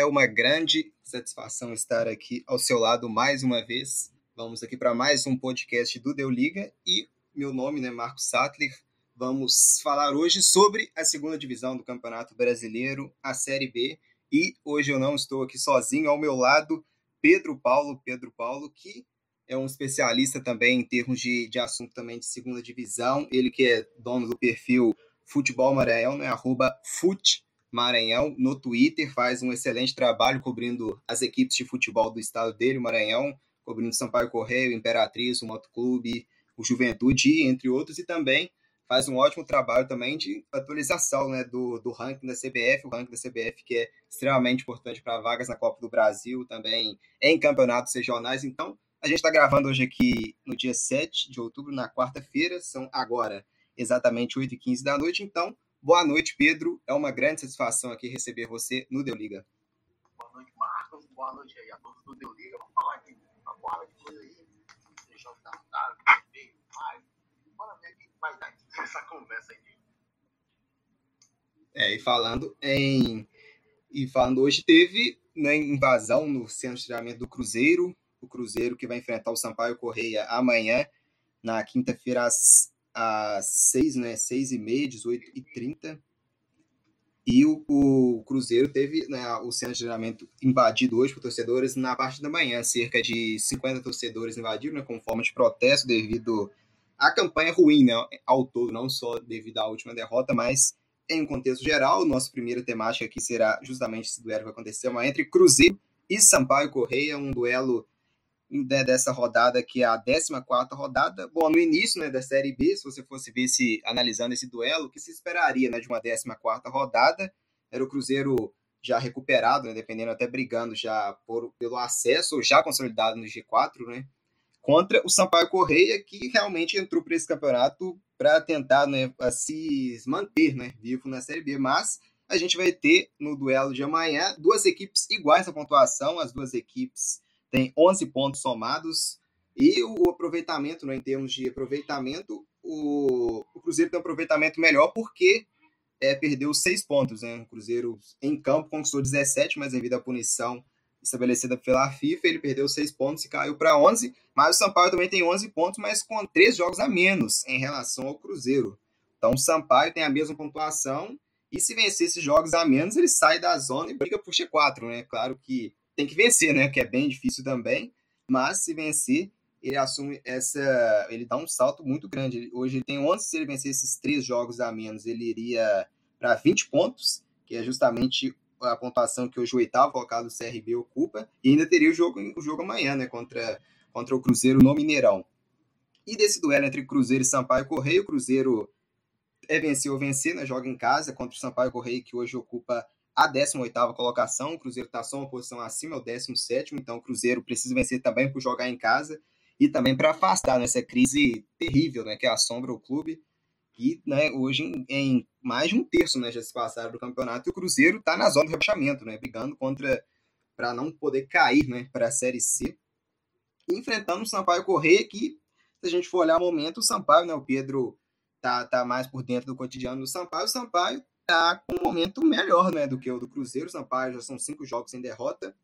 é uma grande satisfação estar aqui ao seu lado mais uma vez. Vamos aqui para mais um podcast do Deu Liga e meu nome é né, Marcos Sattler. Vamos falar hoje sobre a segunda divisão do Campeonato Brasileiro, a Série B. E hoje eu não estou aqui sozinho, ao meu lado, Pedro Paulo. Pedro Paulo, que é um especialista também em termos de, de assunto também de segunda divisão. Ele que é dono do perfil Futebol Maranhão, né? Arroba Fute Maranhão no Twitter, faz um excelente trabalho cobrindo as equipes de futebol do estado dele, Maranhão, cobrindo Sampaio Correio, Imperatriz, o Motoclube, o Juventude, entre outros, e também faz um ótimo trabalho também de atualização né, do, do ranking da CBF, o ranking da CBF que é extremamente importante para vagas na Copa do Brasil, também em campeonatos regionais. Então, a gente está gravando hoje aqui no dia 7 de outubro, na quarta-feira, são agora exatamente 8h15 da noite, então Boa noite, Pedro. É uma grande satisfação aqui receber você no Deu Liga. Boa noite, Marcos. Boa noite aí a todos do Deu Liga. Vamos falar aqui uma porrada de coisa aí. Deixar o tartaro, mais. Bora ver o que vai dar essa conversa aí. É, e falando em. E falando hoje, teve né, invasão no centro de treinamento do Cruzeiro. O Cruzeiro que vai enfrentar o Sampaio Correia amanhã, na quinta-feira, às às 6, né? 6 e meia, 18 e 30. E o, o Cruzeiro teve né, o centro de treinamento invadido hoje por torcedores na parte da manhã. Cerca de 50 torcedores invadiram, né, com forma de protesto devido à campanha ruim, né, ao todo, não só devido à última derrota, mas em um contexto geral. Nossa primeira temática aqui será justamente esse duelo que amanhã entre Cruzeiro e Sampaio Correia, um duelo né, dessa rodada, que é a 14 rodada. Bom, no início né, da Série B, se você fosse ver se analisando esse duelo, o que se esperaria né, de uma 14 rodada era o Cruzeiro já recuperado, né, dependendo até brigando já por, pelo acesso, já consolidado no G4, né, contra o Sampaio Correia, que realmente entrou para esse campeonato para tentar né, se manter né, vivo na Série B, mas a gente vai ter no duelo de amanhã duas equipes iguais na pontuação, as duas equipes tem 11 pontos somados e o aproveitamento, né, em termos de aproveitamento, o, o Cruzeiro tem um aproveitamento melhor porque é, perdeu 6 pontos. Né? O Cruzeiro em campo conquistou 17, mas devido à punição estabelecida pela FIFA, ele perdeu 6 pontos e caiu para 11. Mas o Sampaio também tem 11 pontos, mas com 3 jogos a menos em relação ao Cruzeiro. Então o Sampaio tem a mesma pontuação e se vencer esses jogos a menos, ele sai da zona e briga por G4, né? Claro que tem que vencer, né? Que é bem difícil também. Mas se vencer, ele assume essa. Ele dá um salto muito grande. hoje ele tem 11, se ele vencer esses três jogos a menos, ele iria para 20 pontos, que é justamente a pontuação que hoje o oitavo colocado do CRB ocupa. E ainda teria o jogo, o jogo amanhã, né? Contra, contra o Cruzeiro no Mineirão. E desse duelo entre Cruzeiro e Sampaio Correio, o Cruzeiro é vencer ou vencer, né? Joga em casa contra o Sampaio Correio, que hoje ocupa a 18ª colocação, o Cruzeiro está só uma posição acima, é o 17º, então o Cruzeiro precisa vencer também por jogar em casa e também para afastar nessa crise terrível né, que assombra o clube. E né, hoje, em, em, mais de um terço né, já se passaram do campeonato, e o Cruzeiro está na zona do rebaixamento, né, brigando contra para não poder cair né, para a Série C. E enfrentando o Sampaio Correia, que, se a gente for olhar o momento, o Sampaio, né, o Pedro tá, tá mais por dentro do cotidiano do Sampaio, o Sampaio está com um momento melhor né, do que o do Cruzeiro. Sampaio já são cinco jogos sem derrota.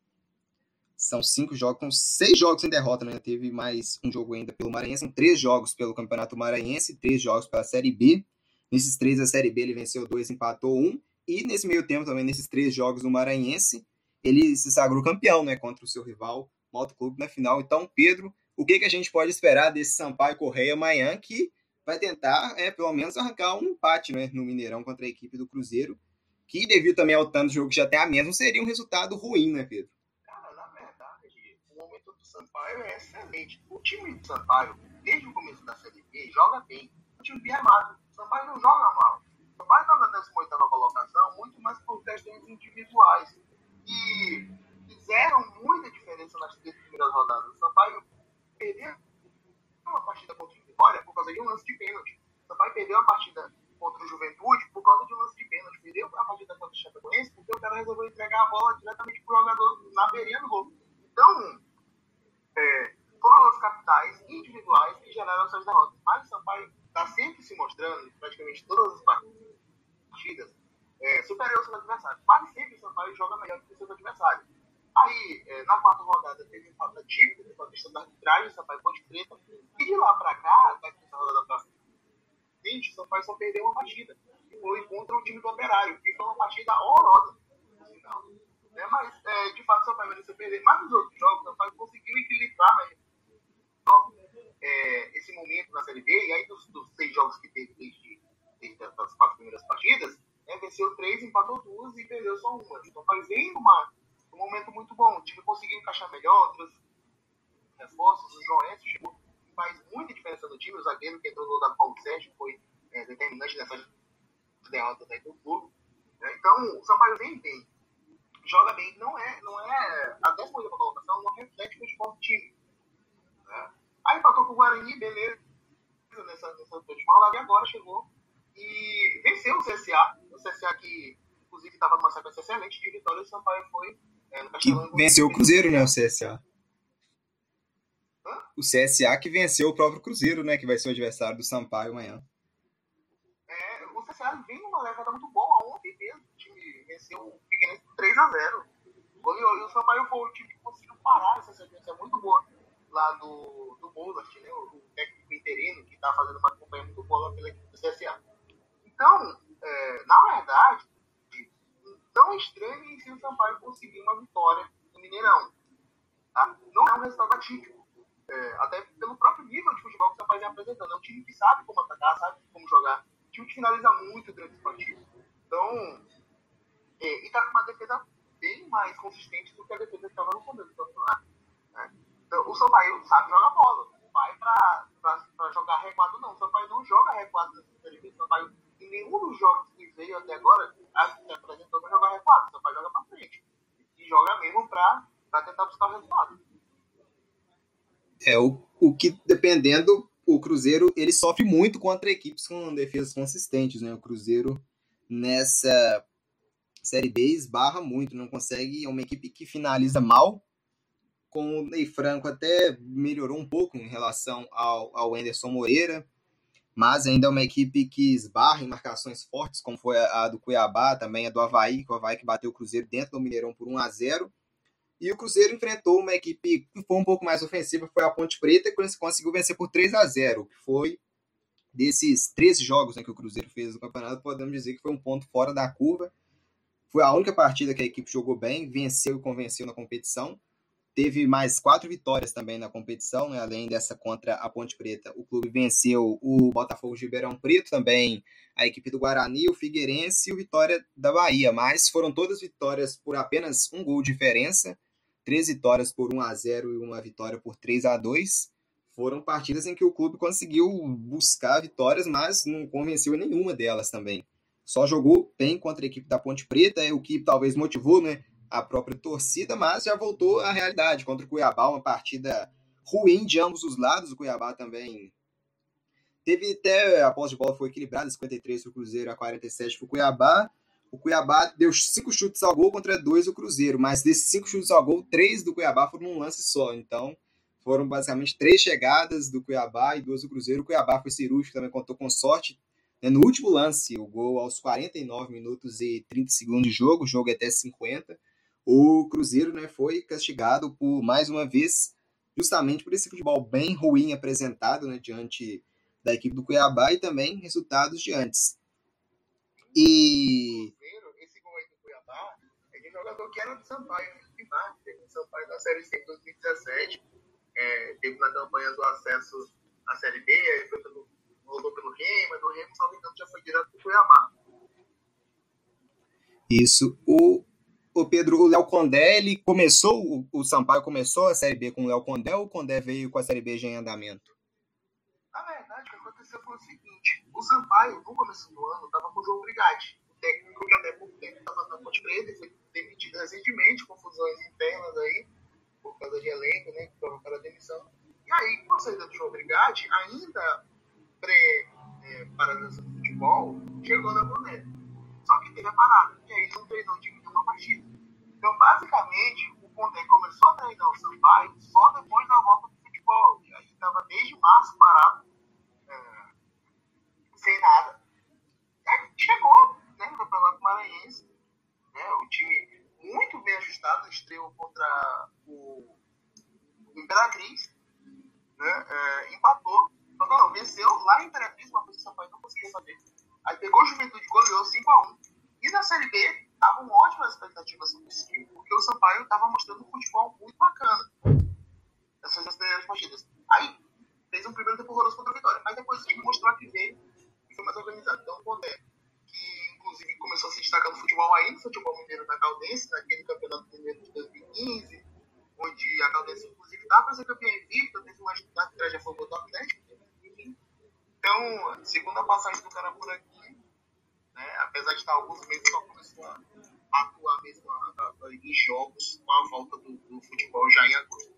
São cinco jogos, com seis jogos sem derrota, né? Teve mais um jogo ainda pelo Maranhense, são três jogos pelo Campeonato Maranhense, três jogos pela Série B. Nesses três, a Série B ele venceu dois, empatou um. E nesse meio tempo, também, nesses três jogos no Maranhense, ele se sagrou campeão, né? Contra o seu rival, Moto Clube, na final. Então, Pedro, o que, que a gente pode esperar desse Sampaio Correia amanhã, que vai tentar, é, pelo menos, arrancar um empate né, no Mineirão contra a equipe do Cruzeiro, que, devido também ao tanto de jogo que já tem a mesmo, seria um resultado ruim, né, Pedro? Cara, na verdade, o momento do Sampaio é excelente. O time do Sampaio, desde o começo da Série B, joga bem. O time bem armado. O Sampaio não joga mal. O Sampaio está na 18 colocação muito mais por questões individuais. E fizeram muita diferença nas três primeiras rodadas. O Sampaio perdeu uma partida contra o Vitória por causa de um lance de pênalti. O Sampaio perdeu a partida contra o Juventude por causa de um lance de pênalti. Perdeu a partida contra o Chapecoense porque o cara resolveu entregar a bola diretamente pro jogador na beirinha do gol. Então, é, foram as capitais individuais que geraram essas derrotas. Mas o Sampaio está sempre se mostrando, praticamente todas as partidas, é, superior ao seu adversário. Quase sempre o Sampaio joga melhor que o seu adversário. Aí, é, na quarta rodada, teve falta típica, com a questão da arbitragem, Sampaio de treta. E de lá pra cá, da quinta rodada pra frente, o Sampaio só perdeu uma partida. E foi contra o time do Operário, que foi uma partida horrorosa, no final. É, mas, é, de fato, o Sampaio mereceu perder. Mas nos outros jogos, o Sampaio conseguiu equilibrar né, é, esse momento na Série B. E aí, dos, dos seis jogos que teve desde, desde as quatro primeiras partidas, né, venceu três, empatou duas e perdeu só uma. Então, faz vem uma, um momento muito bom. O time conseguiu encaixar melhor, outras reforços. O João chegou, faz muita diferença no time. O zagueiro que entrou no lugar do Paulo Sérgio foi é, determinante nessa derrota do clube. Né. Então, o Sampaio vem bem. Joga bem. Não é, não é a décima colocação, não reflete o futebol do time. Né? Aí empatou com o Guarani, beleza, nessa, nessa última rodada, e agora chegou e venceu o CSA. O CSA que, inclusive, estava numa sequência excelente de vitória, o Sampaio foi. Que venceu o Cruzeiro, né, o CSA. O CSA que venceu o próprio Cruzeiro, né, que vai ser o adversário do Sampaio amanhã. É, o CSA vem numa levada muito boa. Ontem mesmo o time venceu o Figueirense 3x0. E o Sampaio foi o time que conseguiu parar essa sequência muito boa lá do, do Bolas, né, o, técnico interino, que está fazendo uma campanha muito boa pela equipe do CSA. Então, é, na verdade, não estranhe se o Sampaio conseguir uma vitória no Mineirão. Tá? Não é um resultado atípico. É, até pelo próprio nível de futebol que o Sampaio vem apresentando. É um time que sabe como atacar, sabe como jogar. Um time que finaliza muito durante os partidos. Então, é, e está com uma defesa bem mais consistente do que a defesa que estava no começo do campeonato. Né? Então, o Sampaio sabe jogar bola. Não vai para jogar recuado, não. O Sampaio não joga recuado nessa série B. O Sampaio, em nenhum dos jogos veio até agora, se apresentou para jogar recuado. O Sampaio joga para frente. E joga mesmo para tentar buscar o resultado. É, o, o que, dependendo, o Cruzeiro ele sofre muito contra equipes com defesas consistentes, né? O Cruzeiro nessa Série B esbarra muito, não consegue. É uma equipe que finaliza mal, com o Ney Franco até melhorou um pouco em relação ao, ao Anderson Moreira, mas ainda é uma equipe que esbarra em marcações fortes, como foi a, do Cuiabá, também a do Havaí, que o Havaí que bateu o Cruzeiro dentro do Mineirão por 1 a 0 e o Cruzeiro enfrentou uma equipe que foi um pouco mais ofensiva, foi a Ponte Preta, que conseguiu vencer por 3 a 0 que foi desses 13 jogos né, que o Cruzeiro fez no campeonato, podemos dizer que foi um ponto fora da curva. Foi a única partida que a equipe jogou bem, venceu e convenceu na competição teve mais quatro vitórias também na competição, né? além dessa contra a Ponte Preta. O clube venceu o Botafogo de Ribeirão Preto, também a equipe do Guarani, o Figueirense e o Vitória da Bahia, mas foram todas vitórias por apenas um gol de diferença, três vitórias por 1 a 0 e uma vitória por 3 a 2 Foram partidas em que o clube conseguiu buscar vitórias, mas não convenceu nenhuma delas também. Só jogou bem contra a equipe da Ponte Preta, é o que talvez motivou, né? A própria torcida, mas já voltou à realidade contra o Cuiabá, uma partida ruim de ambos os lados. O Cuiabá também teve até a posse de bola foi equilibrada, 53 para o Cruzeiro a 47 para o Cuiabá. O Cuiabá deu cinco chutes ao gol contra dois do Cruzeiro, mas desses cinco chutes ao gol, três do Cuiabá foram num lance só. Então, foram basicamente três chegadas do Cuiabá e duas do Cruzeiro. O Cuiabá foi cirúrgico, também contou com sorte. Né, no último lance, o gol aos 49 minutos e 30 segundos de jogo, o jogo é até 50 o Cruzeiro né, foi castigado por mais uma vez, justamente por esse futebol bem ruim apresentado né, diante da equipe do Cuiabá e também resultados de antes. E. Esse gol aí do Cuiabá é de jogador que era do Sampaio, Mar, teve no Sampaio da Série C em 2017, é, teve na campanha do acesso à Série B, aí foi pelo, rodou pelo Remo, do Remo, salvo engano, já foi direto para o Cuiabá. Isso. O, o Pedro, o Léo Condé, ele começou, o, Sampaio começou a Série B com o Léo Condé ou o Condé veio com a Série B já em andamento? Na verdade, o que aconteceu foi o seguinte: o Sampaio, no começo do ano, estava com o João Brigatti, o técnico que até por tempo estava na Ponte Preta, foi demitido recentemente, confusões internas aí, por causa de elenco, né, que provocaram a demissão. E aí, com a saída do João Brigatti, ainda pré-paralisação é, do futebol, chegou na Boneca. Só que teve a parada, e aí não treinou de partida. Então, basicamente, o Pondé começou a treinar o Sampaio só depois da volta do futebol. E aí estava desde março parado, é, sem nada. E aí chegou né, no Campeonato Maranhense, né, o time muito bem ajustado, estreou contra o Imperatriz, né, é, empatou, não, não, venceu lá em Imperatriz, uma coisa que o Sampaio não conseguiu fazer. Aí pegou o Juventude, goleou 5x1. E na Série B, estavam ótimas expectativas sobre esse time, porque o Sampaio estava mostrando um futebol muito bacana nessas primeiras partidas. Aí, fez um primeiro tempo horroroso contra a Vitória, mas depois o time mostrou que veio e foi mais organizado. Então, o Pondé, que inclusive começou a se destacar no futebol aí, no futebol mineiro da Caldense, naquele campeonato mineiro de 2015, onde a Caldense, inclusive, estava para ser campeã invicta, teve uma estratégia foi o top 10, então, segunda passagem do cara por aqui, né, apesar de estar alguns meses só começou a atuar mesmo em jogos com a volta do, do futebol já em agosto.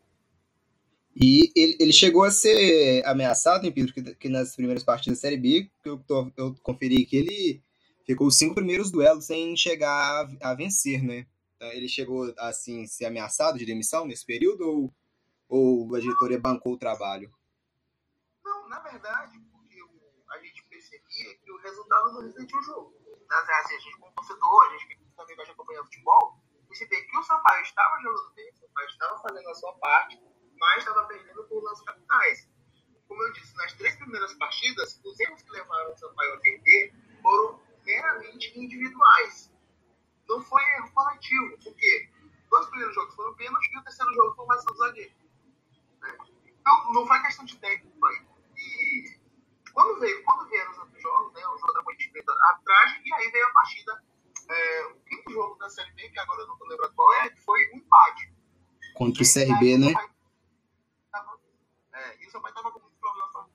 E ele, ele chegou a ser ameaçado, em Pedro, que, que, nas primeiras partidas da Série B, que eu, tô, eu conferi que ele ficou os cinco primeiros duelos sem chegar a, a vencer, né? Então, ele chegou, assim, ser ameaçado de demissão nesse período ou, ou a diretoria bancou o trabalho? Não, na verdade, percebia que o resultado não refletia o jogo. Assim, a gente, como torcedor, a gente que também gosta de acompanhar futebol, percebia que o Sampaio estava jogando bem, o Sampaio estava fazendo a sua parte, mas estava perdendo por lances capitais. Como eu disse, nas três primeiras partidas, os erros que levaram o Sampaio a perder foram meramente individuais. Não foi erro coletivo, porque dois primeiros jogos foram pênalti e o terceiro jogo foi ação do zagueiro. Né? Então, não foi questão de técnico aí. E quando veio, quando vieram os outros jogos, né, o jogo da Ponte Preta, a arbitragem, e aí veio a partida, é, o quinto jogo da Série B, que agora eu não estou lembrando qual é, que foi um empate. Contra o CRB, né? Tava, é, e o seu pai estava com muito problema para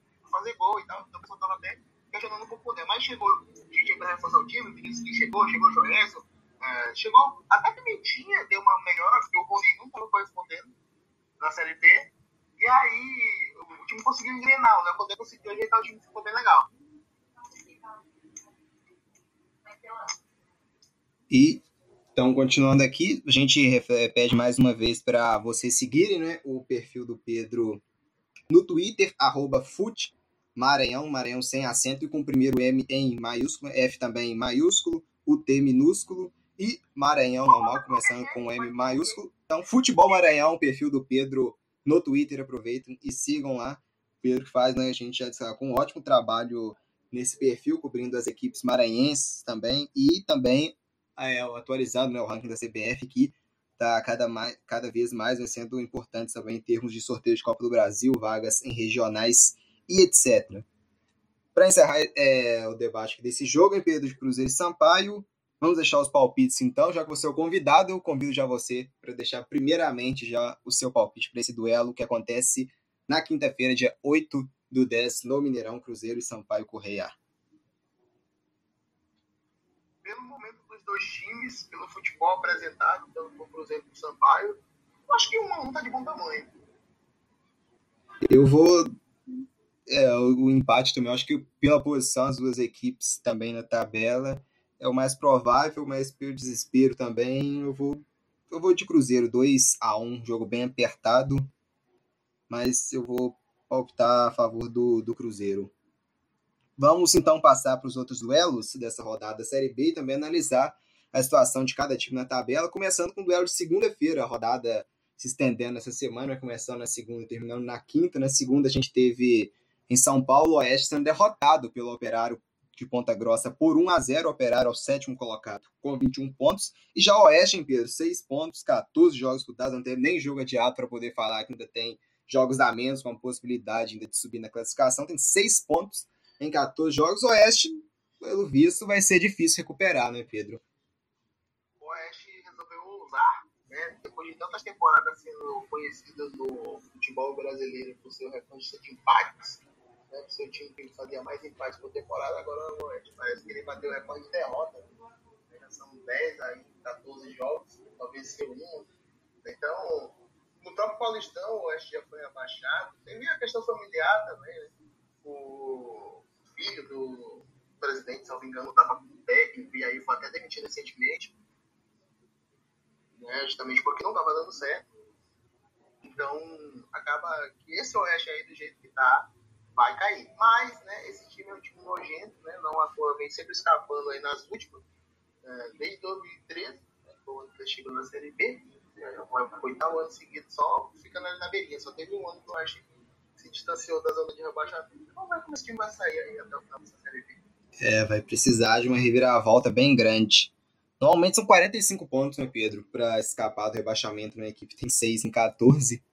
gol e tal, então o estava até questionando um pouco poder. Mas chegou gente para reforçar o time, o Vinicius chegou, chegou o Joenson, é, chegou até Pimentinha, deu uma melhora, porque o Rony não estava correspondendo na Série B. E aí o time conseguiu engrenar, o Léo Poder conseguiu ajeitar o time, ficou bem legal. E então, continuando aqui, a gente pede mais uma vez para vocês seguirem né, o perfil do Pedro no Twitter, arroba fut, Maranhão, Maranhão sem acento e com o primeiro M em maiúsculo, F também em maiúsculo, o T minúsculo e Maranhão normal, começando com M maiúsculo. Então, Futebol Maranhão, perfil do Pedro no Twitter, aproveitem e sigam lá. O Pedro faz, né? A gente já disse com um ótimo trabalho nesse perfil, cobrindo as equipes maranhenses também, e também é, atualizado né, o ranking da CBF, que está cada, cada vez mais sendo importante também em termos de sorteio de Copa do Brasil, vagas em regionais e etc. Para encerrar é, o debate desse jogo, em Pedro de Cruzeiro e Sampaio, Vamos deixar os palpites então, já que você é o convidado, eu convido já você para deixar primeiramente já o seu palpite para esse duelo que acontece na quinta-feira, dia 8 do 10, no Mineirão, Cruzeiro e Sampaio Correia. Pelo momento dos dois times, pelo futebol apresentado, tanto pelo Cruzeiro e Sampaio, eu acho que um a um tá de bom tamanho. Eu vou é, o, empate também. Eu acho que pela posição, as duas equipes também na tabela, é o mais provável, mas pelo desespero também, eu vou eu vou de Cruzeiro 2 a 1 jogo bem apertado, mas eu vou optar a favor do, do Cruzeiro. Vamos então passar para os outros duelos dessa rodada da Série B e também analisar a situação de cada time na tabela, começando com o duelo de segunda-feira, a rodada se estendendo essa semana, começando na segunda e terminando na quinta. Na segunda a gente teve em São Paulo o Oeste sendo derrotado pelo Operário de Ponta Grossa por 1 a 0 Operário ao sétimo colocado com 21 pontos. E já o Oeste, em Pedro, 6 pontos, 14 jogos disputados, não teve nem jogo adiado para poder falar que ainda tem jogos a menos, com a possibilidade ainda de subir na classificação. Tem 6 pontos em 14 jogos. O Oeste, pelo visto, vai ser difícil recuperar, né, Pedro? O Oeste resolveu usar, né, depois de tantas temporadas sendo conhecidas no futebol brasileiro por seu recorde de empates né, seu time que fazia mais empates por temporada, agora não, parece que ele bateu o recorde de derrota. Né? São 10 aí, 14 jogos, talvez seu um. Então, no próprio Paulistão, o Oeste já foi abaixado. Teve a questão familiar também, né? O filho do presidente, se não me engano, estava com técnico e aí foi até demitido recentemente. Né? Justamente porque não estava dando certo. Então, acaba que esse Oeste aí, do jeito que está, vai cair. Mas, né, esse time é um time nojento, né, não à toa vem sempre escapando aí nas últimas, é, desde 2013, né, quando ele chegou na Série B, oitavo ano seguido só ficando ali na beirinha. Só teve um ano que eu acho que se distanciou da zona de rebaixamento. Vamos ver como esse time vai sair aí até o final dessa Série B. É, vai precisar de uma reviravolta bem grande. Normalmente são 45 pontos, né, Pedro, para escapar do rebaixamento. Né? A equipe tem 6 em 14.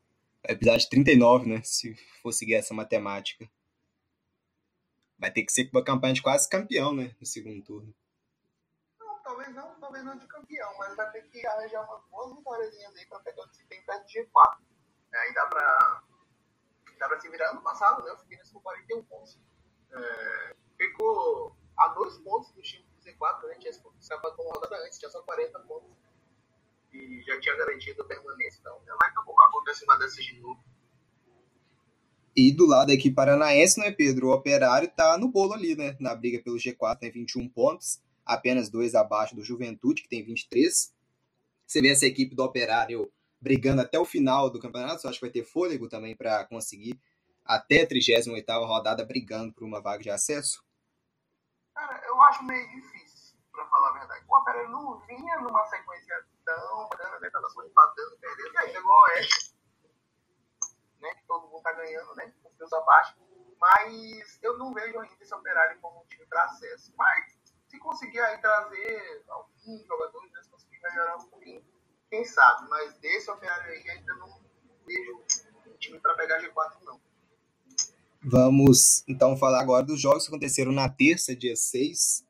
Precisar de 39, né? Se for seguir essa matemática. Vai ter que ser uma campanha de quase campeão, né? No segundo turno. Não, talvez não, talvez não de campeão, mas vai ter que arranjar umas boas vitórias aí para pegar o desempenho perto de G4. É, aí dá pra, dá pra se virar. Ano passado, né? Eu fiquei nesse com 41 pontos. É, ficou a dois pontos do time do Z4, né? Tinha com uma rodada antes, tinha só 40 pontos. E já tinha garantido a permanência. Então, já vai acontecer uma dessas de novo. E do lado aqui paranaense, né, Pedro? O Operário tá no bolo ali, né? Na briga pelo G4, tem 21 pontos, apenas dois abaixo do Juventude, que tem 23. Você vê essa equipe do Operário brigando até o final do campeonato, eu acho que vai ter fôlego também para conseguir até a 38 rodada brigando por uma vaga de acesso? Cara, eu acho meio difícil, para falar a verdade. O Operário não vinha numa sequência tão grande, né? Tava só empatando, perdendo, e aí chegou o Oeste né? Que todo mundo tá ganhando, né? Com seus abaixo. Mas eu não vejo ainda esse operário como um time para acesso. Mas se conseguir aí trazer alguns jogadores, né, se conseguir melhorar um pouquinho, quem sabe. Mas desse operário aí ainda não vejo um time para pegar G4, não. Vamos então falar agora dos jogos que aconteceram na terça, dia 6.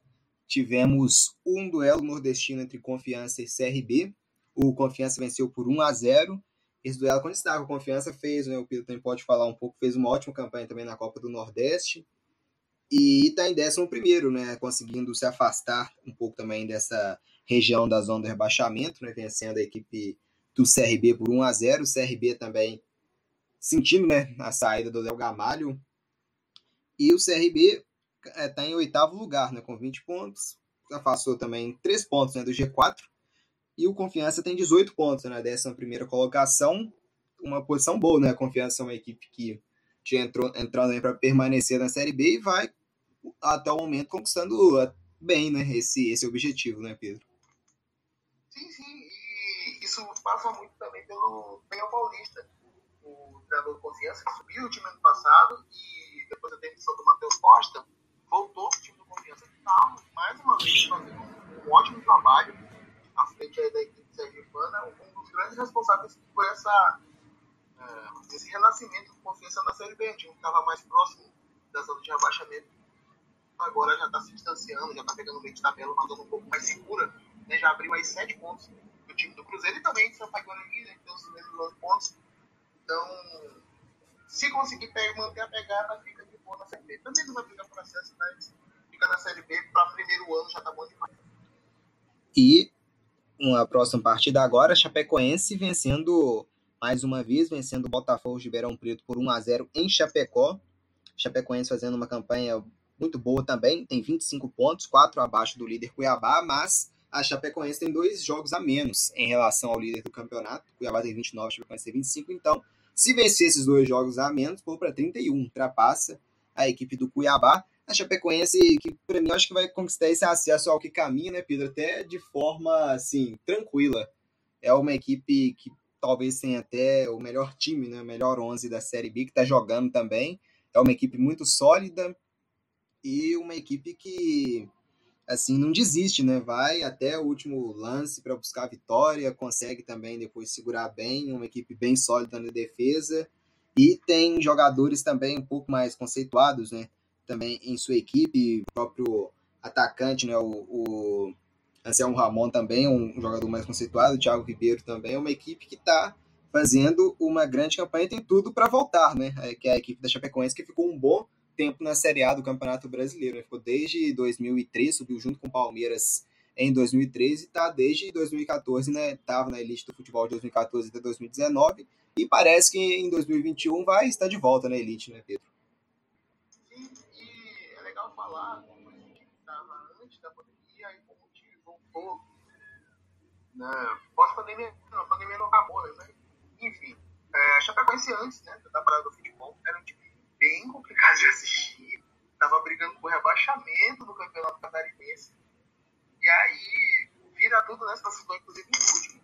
Tivemos um duelo nordestino entre Confiança e CRB. O Confiança venceu por 1 a 0 esse duelo quando está com confiança fez, né? O Pedro também pode falar um pouco, fez uma ótima campanha também na Copa do Nordeste. E está em 11 primeiro, né? Conseguindo se afastar um pouco também dessa região da zona do rebaixamento, né? Vencendo a equipe do CRB por 1 a 0 O CRB também sentindo né, a saída do Léo Gamalho. E o CRB está é, em oitavo lugar, né? Com 20 pontos. Afastou também 3 pontos né, do G4 e o Confiança tem 18 pontos na né, 11 colocação, uma posição boa, né? A Confiança é uma equipe que já entrou entrando para permanecer na Série B e vai, até o momento, conquistando bem né, esse, esse objetivo, né, Pedro? Sim, sim, e isso passa muito também pelo Penha Paulista. O treinador Confiança que subiu o time ano passado e depois da demissão do Matheus Costa, voltou para o time do Confiança que está, mais uma vez, fazendo um ótimo trabalho à frente da equipe sergipana, um dos grandes responsáveis por essa, uh, esse renascimento de confiança na Série B. Time estava mais próximo da zona de rebaixamento. Agora já está se distanciando, já está pegando meio de tabela, uma zona um pouco mais segura. Né? Já abriu aí sete pontos do time do Cruzeiro e também São Paulo né? tem os mesmos pontos. Então, se conseguir manter a pegada, fica boa na Série B. Também não vai pegar processo, mas fica na Série B para primeiro ano já está bom demais. E uma próxima partida agora, Chapecoense vencendo mais uma vez, vencendo o Botafogo de Ribeirão Preto por 1 a 0 em Chapecó. Chapecoense fazendo uma campanha muito boa também, tem 25 pontos, 4 abaixo do líder Cuiabá, mas a Chapecoense tem dois jogos a menos em relação ao líder do campeonato. Cuiabá tem 29, a Chapecoense tem 25, então se vencer esses dois jogos a menos, for para 31, ultrapassa a equipe do Cuiabá a Chapecoense, que para mim acho que vai conquistar esse acesso ao que caminha, né, Pedro? Até de forma, assim, tranquila. É uma equipe que talvez tenha até o melhor time, né, o melhor 11 da Série B, que está jogando também. É uma equipe muito sólida e uma equipe que, assim, não desiste, né? Vai até o último lance para buscar a vitória, consegue também depois segurar bem, uma equipe bem sólida na defesa. E tem jogadores também um pouco mais conceituados, né? também em sua equipe, o próprio atacante, né, o, o Anselmo Ramon também, um jogador mais conceituado, o Thiago Ribeiro também, é uma equipe que está fazendo uma grande campanha e tem tudo para voltar, né? É, que é a equipe da Chapecoense que ficou um bom tempo na Série A do Campeonato Brasileiro. Né? Ficou desde 2003, subiu junto com o Palmeiras em 2013 e está desde 2014, né? Estava na elite do futebol de 2014 até 2019 e parece que em 2021 vai estar de volta na elite, né, Pedro? falar como a gente estava antes da pandemia e como o time voltou. Né? Pós-pandemia, não, a pandemia não acabou, né? Enfim, é, a Chapecoense antes né, da parada do futebol era um time bem complicado de assistir. Tava brigando por rebaixamento do campeonato catarinense. E aí vira tudo, né? Situação, inclusive, em último.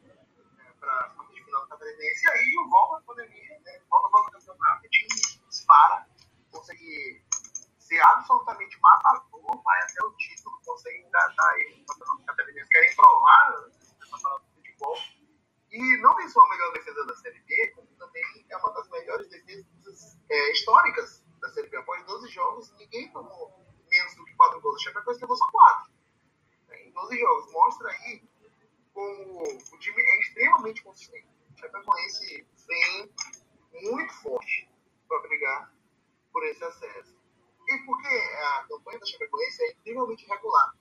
Né, para a final do Catarinense, e aí volta a pandemia, né? volta, volta o campeonato, o time dispara, consegue ser absolutamente matador, vai até o título, consegue engajar aí no campeonato catarinense, querem provar né, essa parada do futebol. E não tem só a melhor defesa da Série B, como também é uma das melhores defesas é, históricas da Série B. Após 12 jogos, ninguém tomou menos do que 4 gols. O Chapecoense levou só 4 né, em 12 jogos. Mostra aí como o time é extremamente consistente. O Chapecoense vem muito forte para brigar por esse acesso. E porque a campanha da Chapecoense é incrivelmente regular.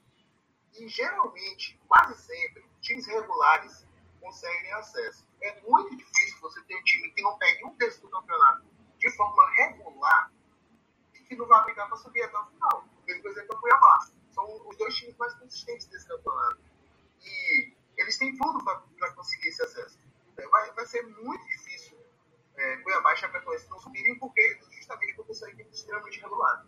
E geralmente, quase sempre, times regulares conseguem acesso. É muito difícil você ter um time que não pegue um terço do campeonato de forma regular e que não vai brigar para subir até o final. Mesmo exemplo o Cuiabá. Os dois times mais consistentes desse campeonato. E eles têm tudo para conseguir esse acesso. É, vai, vai ser muito difícil é, Cuiabá e Chapecoense não subirem, porque justamente porque são equipes extremamente regulares.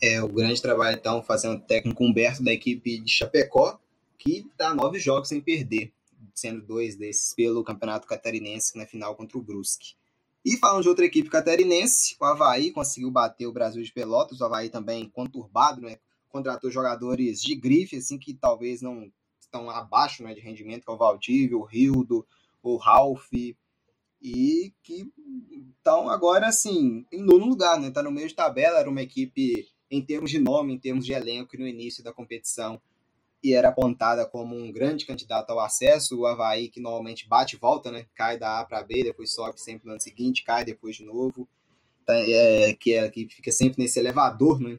É o grande trabalho, então, fazendo o técnico Humberto da equipe de Chapecó, que dá nove jogos sem perder, sendo dois desses pelo Campeonato Catarinense na final contra o Brusque. E falando de outra equipe catarinense, o Havaí conseguiu bater o Brasil de Pelotas, o Havaí também conturbado, né? Contratou jogadores de grife, assim, que talvez não estão abaixo né, de rendimento, que é o Valdívio, o Rildo, o Ralph, e que estão agora, assim, em nono lugar, né? Tá no meio de tabela, era uma equipe, em termos de nome, em termos de elenco, no início da competição, e era apontada como um grande candidato ao acesso, o Havaí, que normalmente bate e volta, né? Cai da A para B, depois sobe sempre no ano seguinte, cai depois de novo, tá, é, que, é, que fica sempre nesse elevador, né?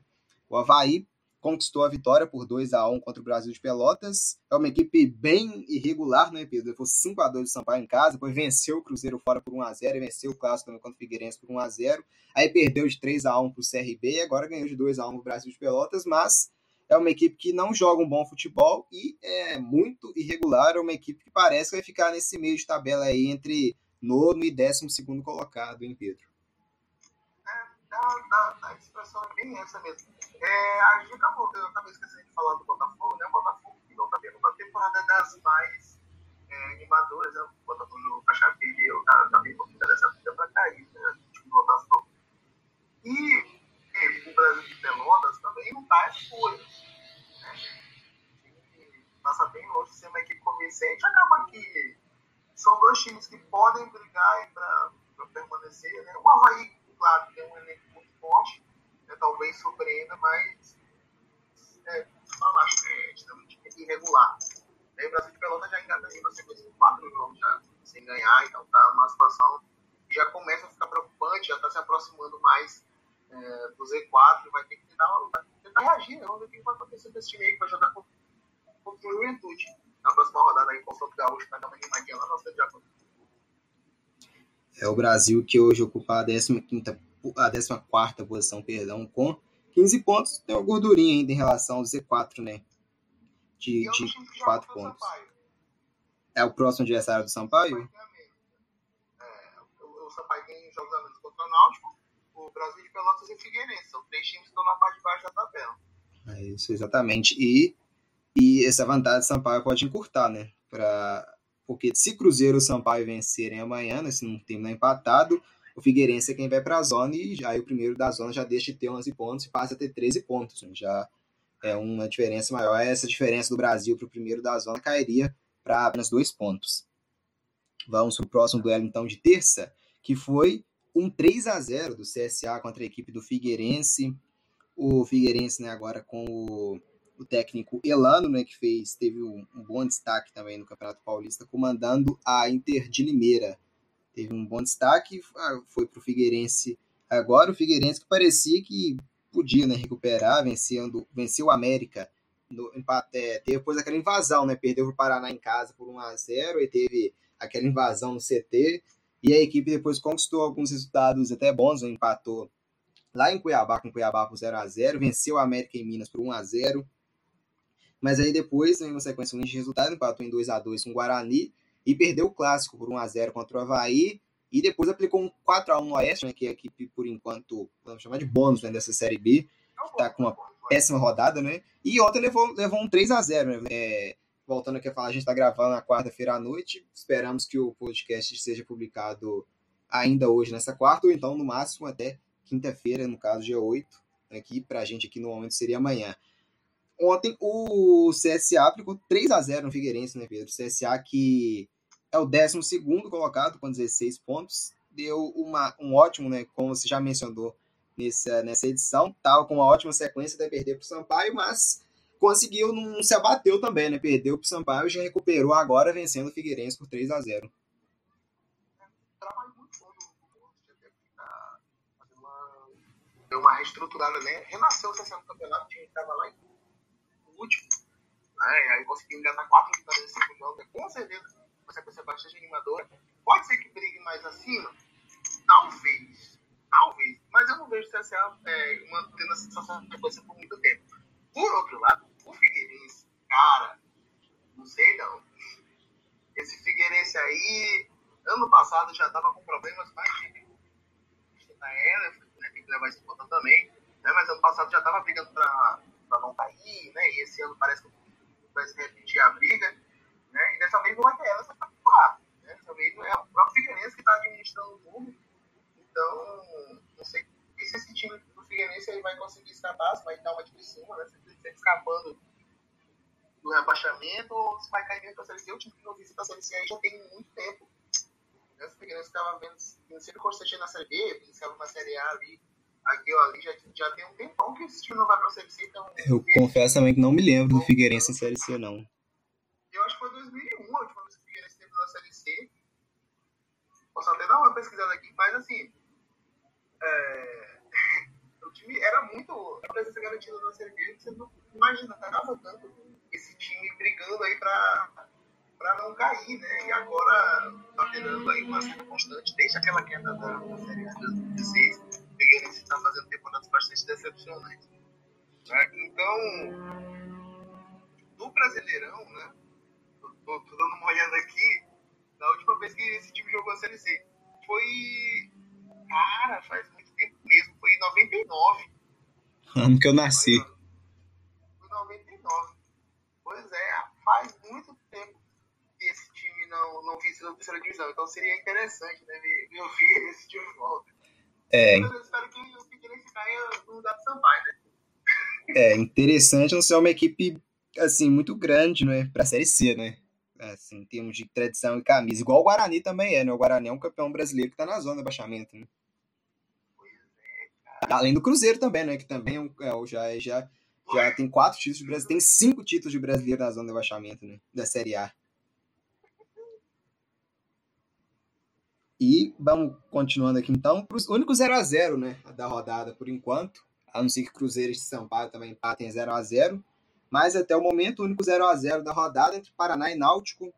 O Havaí conquistou a vitória por 2 a 1 contra o Brasil de Pelotas. É uma equipe bem irregular, né, Pedro? Foi 5 a 2 do Sampaio em casa, depois venceu o Cruzeiro fora por 1 a 0 e venceu o Clássico contra o Figueirense por 1 a 0 Aí perdeu de 3 a 1 para o CRB e agora ganhou de 2 a 1 para o Brasil de Pelotas, mas é uma equipe que não joga um bom futebol e é muito irregular. É uma equipe que parece que vai ficar nesse meio de tabela aí entre nono e décimo segundo colocado, hein, Pedro? É, a, a, a expressão é bem essa mesmo é, a gente acabou, eu acabei esquecendo de falar do Botafogo, né? O Botafogo que não está tendo uma temporada das mais é, animadoras, né? O Botafogo no Caixa Verde, tá, tá bem pouquinho dessa vida para cair, né? O time do Botafogo. E, e o Brasil de Pelotas também não tá as coisas. Né? Passa bem longe de ser uma equipe convincente. Acaba que são dois times que podem brigar para permanecer. Né? O Havaí, claro, tem um elenco forte né, talvez surpreenda, mas é, eu acho que é extremamente irregular. Aí o Brasil de Pelotas já engata aí na sequência de quatro jogos já sem ganhar, então tá uma situação que já começa a ficar preocupante, já está se aproximando mais é, do Z4, vai ter que tentar, tentar reagir, né? vamos ver o que vai acontecer com esse time aí que vai jogar contra o Juventude na próxima rodada aí, com o Gaúcho, vai dar uma animadinha lá na cidade de É o Brasil que hoje ocupa a 15 a 14 posição, perdão, com 15 pontos. Tem uma gordurinha ainda em relação ao Z4, né? De, de 4 pontos. É o próximo adversário do Sampaio? É, o Sampaio tem jogos a menos contra o Náutico, o Brasil de Pelotas e o Figueirense. São três times que estão na parte de baixo da tabela. É isso, exatamente. E, e essa vantagem do Sampaio pode encurtar, né? Pra, porque se Cruzeiro e Sampaio vencerem amanhã, né, se não terminar empatado, o Figueirense é quem vai para a zona e já o primeiro da zona já deixa de ter 11 pontos e passa a ter 13 pontos. Né? Já é uma diferença maior. Essa diferença do Brasil para o primeiro da zona cairia para apenas dois pontos. Vamos para o próximo duelo, então, de terça, que foi um 3 a 0 do CSA contra a equipe do Figueirense. O Figueirense, né, agora com o, o técnico Elano, né, que fez, teve um, um bom destaque também no Campeonato Paulista, comandando a Inter de Limeira teve um bom destaque, ah, foi para o Figueirense agora, o Figueirense que parecia que podia né, recuperar, vencendo, venceu o América no empate, é, depois daquela invasão, né, perdeu o Paraná em casa por 1 a 0 e teve aquela invasão no CT, e a equipe depois conquistou alguns resultados até bons, né, empatou lá em Cuiabá com Cuiabá por 0 a 0 venceu o América em Minas por 1 a 0 mas aí depois, em uma sequência de resultados, empatou em 2 a 2 com o Guarani, e perdeu o clássico por 1 a 0 contra o Havaí e depois aplicou um 4 a 1 no Oeste, né, que é a equipe por enquanto, vamos chamar de bônus né, dessa série B, que está com uma péssima rodada, né? E ontem levou, levou um 3 a 0 né? É, voltando aqui a falar, a gente está gravando na quarta-feira à noite. Esperamos que o podcast seja publicado ainda hoje, nessa quarta, ou então, no máximo, até quinta-feira, no caso, dia 8. Aqui, para a gente aqui no momento seria amanhã. Ontem o CSA aplicou 3 a 0 no Figueirense, né, Pedro? O CSA que é o 12 colocado com 16 pontos. Deu uma, um ótimo, né? Como você já mencionou nessa, nessa edição. Tava com uma ótima sequência de perder para o Sampaio, mas conseguiu, não se abateu também, né? Perdeu para o Sampaio e já recuperou agora vencendo o Figueirense por 3 a 0 Deu uma reestruturada, né? Renasceu o CSA no campeonato, o time estava lá em último. Né? E aí conseguiu enganar quatro vitórias nesse segundo jogo. Com certeza você ser bastante animadora. Pode ser que brigue mais acima? Talvez. Talvez. Mas eu não vejo o CSA é, mantendo essa situação de coisa por muito tempo. Por outro lado, o Figueirense, cara, não sei não. Esse Figueirense aí, ano passado já estava com problemas mais na era, né, tem que levar isso em conta também. Né, mas ano passado já estava brigando para para não cair, né? E esse ano parece que vai se repetir a briga, né? E dessa vez não vai ter ela, para quatro. Né? Dessa vez é o próprio Figueirense que está administrando o mundo. Então, não sei se esse time do Figueirense ele vai conseguir escapar, se vai dar uma de cima, né? Se ele escapando do rebaixamento ou se vai cair mesmo para a Série C. O time que não visita a Série C aí já tem muito tempo. Né? O Figueirense estava vendo sempre constante na Série B, pensava na Série A ali aqui ó, ali já, já tem um tempão que esse time não vai pra Série C, então... Eu confesso também que não me lembro do Figueirense em Série C, não. Eu acho que foi 2001 a última vez que Figueirense teve na Série C. Posso até dar uma pesquisada aqui, mas assim... É... o time era muito... A presença garantida na Série B, você não imagina, tava tanto esse time brigando aí pra para não cair, né? E agora está tendo aí uma certa constante, desde aquela queda da, da Série A de 2016, Figueirense está fazendo temporadas bastante decepcionantes. Né? Então, no Brasileirão, né? Tô, tô, dando uma olhada aqui, na última vez que esse time jogou a Série C, foi. Cara, faz muito tempo mesmo, foi em 99. Ano que eu nasci. Foi 99. Pois é, faz muito tempo que esse time não, não visse na terceira divisão. Então seria interessante né, ver, ver o Figueirense de volta. É. Eu espero que o Figueirense caia no lugar do Sampaio, né? É, interessante não ser uma equipe, assim, muito grande, né? Pra Série C, né? Assim, em termos de tradição e camisa. Igual o Guarani também é, né? O Guarani é um campeão brasileiro que tá na zona de abaixamento, né? Além do Cruzeiro também, né? Que também é, um, é já, já, já tem quatro títulos de brasileiro, tem cinco títulos de brasileiro na zona de abaixamento, né? Da Série A. E vamos continuando aqui então. O único 0x0 né, da rodada por enquanto. A não ser que Cruzeiro e Sampaio também empatem 0x0. Mas até o momento, o único 0x0 da rodada entre Paraná e Náutico.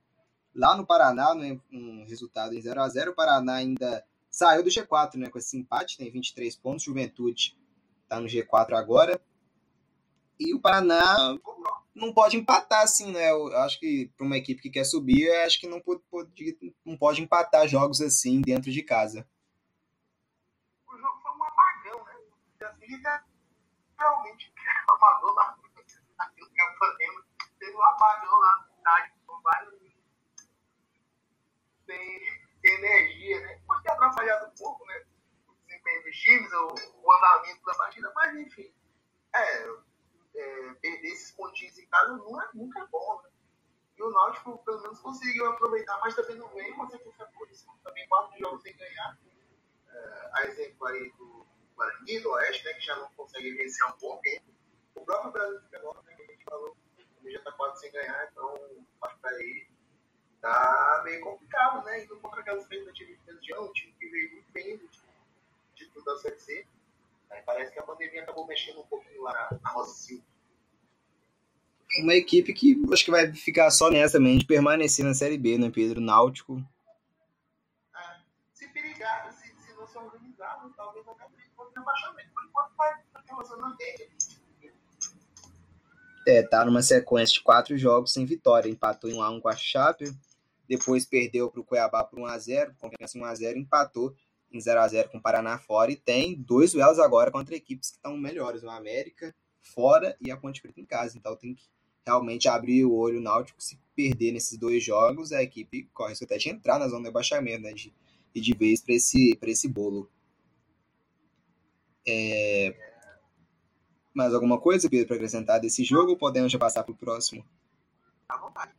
Lá no Paraná, né, um resultado em 0x0. O Paraná ainda saiu do G4 né, com esse empate, tem 23 pontos. Juventude está no G4 agora. E o Paraná não pode empatar assim, né? Eu acho que para uma equipe que quer subir, acho que não pode, pode, não pode empatar jogos assim dentro de casa. O jogo foi um apagão, né? Realmente, apagou lá. Que eu fazendo, teve um apagão lá na cidade, com vários. Sem, energia, né? Pode ter atrapalhado um pouco, né? O desempenho dos times, o, o andamento da partida, mas enfim. É, é, perder esses pontinhos em casa não é, nunca é bom, né? E o Náutico, pelo menos, conseguiu aproveitar, mas também não vem uma sequência posição. Também quatro jogos sem ganhar. É, a exemplo aí do Guarani, do Oeste, né, que já não consegue vencer há um bom tempo. O próprio Brasil de Pelotas, né, falou, também já está quase sem ganhar, então acho que aí tá meio complicado, né? Indo contra aquelas expectativas de região, um time que veio muito bem do título da Série C parece que a pandemia acabou mexendo um pouquinho lá na, Silva. Uma equipe que acho que vai ficar só nessa também, de permanecer na Série B, né, Pedro? Náutico. É, se perigar, se, se não se organizar, talvez até pode rebaixamento. Por enquanto vai relacionando dele. É, tá numa sequência de quatro jogos sem vitória. Empatou em 1x1 com a Chape, depois perdeu para o Cuiabá por 1x0, confiança 1x0, empatou em 0 a 0 com o Paraná fora e tem dois duelos agora contra equipes que estão melhores, o América fora e a Ponte Preta em casa. Então tem que realmente abrir o olho náutico se perder nesses dois jogos, a equipe corre até de entrar na zona de rebaixamento, né? De, e de vez para esse, esse bolo. É... Mais alguma coisa, Pedro, para acrescentar desse jogo ou podemos já passar para o próximo? À vontade.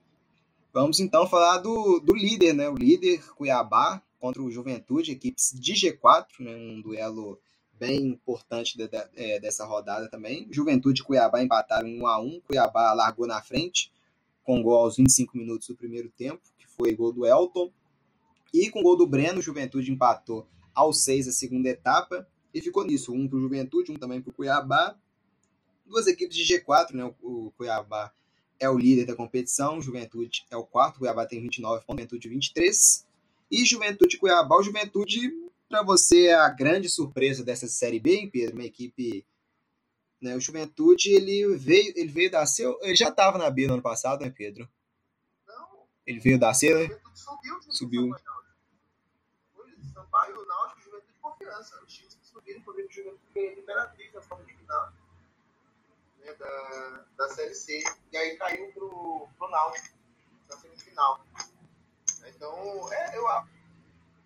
Vamos então falar do, do líder, né? O líder Cuiabá contra o Juventude, equipes de G4, né? um duelo bem importante de, de, é, dessa rodada também. Juventude e Cuiabá empataram 1 a 1 Cuiabá largou na frente, com gol aos 25 minutos do primeiro tempo, que foi gol do Elton. E com gol do Breno, Juventude empatou aos 6 a segunda etapa. E ficou nisso, um para o Juventude, um também para o Cuiabá. Duas equipes de G4, né? O Cuiabá é o líder da competição, Juventude é o quarto, Cuiabá tem 29 pontos, Juventude 23. E Juventude Cuiabá, o Juventude, para você, é a grande surpresa dessa Série B, hein, Pedro? Uma equipe. Né, o Juventude, ele veio, ele veio da C. Ele já estava na B no ano passado, né, Pedro? Não. Ele veio da C, né? Subiu. Subiu. Sampaio, Náutico, Juventude Confiança. Os times que subiram, inclusive o Juventude Imperatriz na forma de final né, da, da Série C. E aí caiu pro, pro Náutico na semifinal. Então, é, eu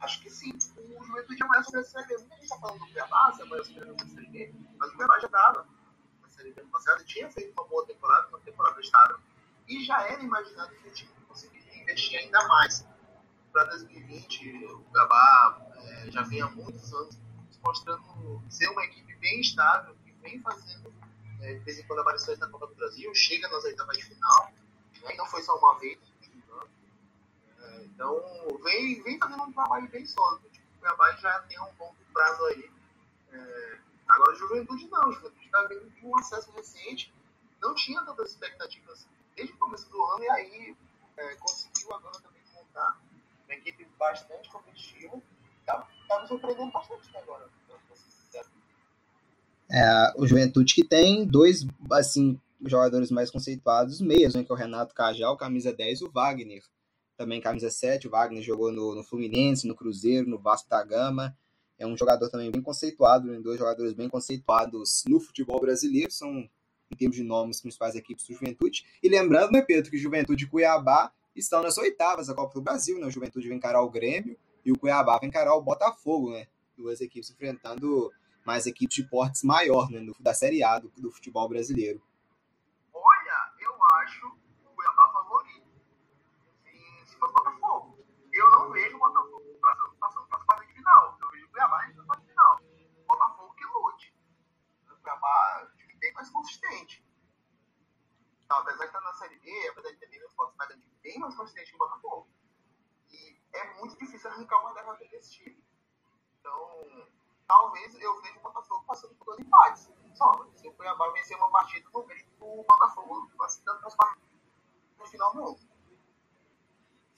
acho que sim, o Juventude amanhã sobre a Série B. Muita gente está falando do Cuiabá, se a Série B, mas o Cuiabá já estava na Série B no passado, tinha feito uma boa temporada, uma temporada estável, e já era imaginado que o time conseguiria investir ainda mais para 2020. O Cuiabá é, já vem há muitos anos mostrando ser uma equipe bem estável, que vem fazendo é, de vez em quando apareceu na Copa do Brasil, chega nas oitavas de final, né, não foi só uma vez, é, então vem, vem fazendo um trabalho bem sólido. Tipo, o Cuiabá já tem um longo prazo aí. É, agora Juventude não, Juventude está vindo de um acesso recente, não tinha tantas expectativas desde o começo do ano, e aí é, conseguiu agora também montar uma equipe bastante competitiva. Tá, tá me surpreendendo bastante até agora. É, o Juventude que tem dois, assim, jogadores mais conceituados, meias, né, que é o Renato Cajal, camisa 10, e o Wagner, também camisa 7. O Wagner jogou no, no Fluminense, no Cruzeiro, no Vasco da Gama. É um jogador também bem conceituado, né, dois jogadores bem conceituados no futebol brasileiro, são, em termos de nomes, principais equipes do Juventude. E lembrando, né, Pedro, que Juventude e Cuiabá estão nas oitavas da Copa do Brasil, né? O Juventude vai encarar o Grêmio e o Cuiabá vai encarar o Botafogo, né? Duas equipes enfrentando mais equipes de portes maior, né, da Série A do, do futebol brasileiro. Olha, eu acho o Cuiabá favorito. Se, se for Botafogo. Eu não vejo o Botafogo passando para as quartas de final. Eu vejo o Cuiabá indo para a final. Botafogo que lute. O Cuiabá é bem mais consistente. Então, apesar de estar na Série B, apesar de ter menos pontos, mas é bem mais consistente que o Botafogo. E é muito difícil arrancar uma derrota desse time. Então, talvez eu veja o Botafogo passando por dois empates. Só, se o Cuiabá vencer uma partida, não vejo o Botafogo passando para as no final, não.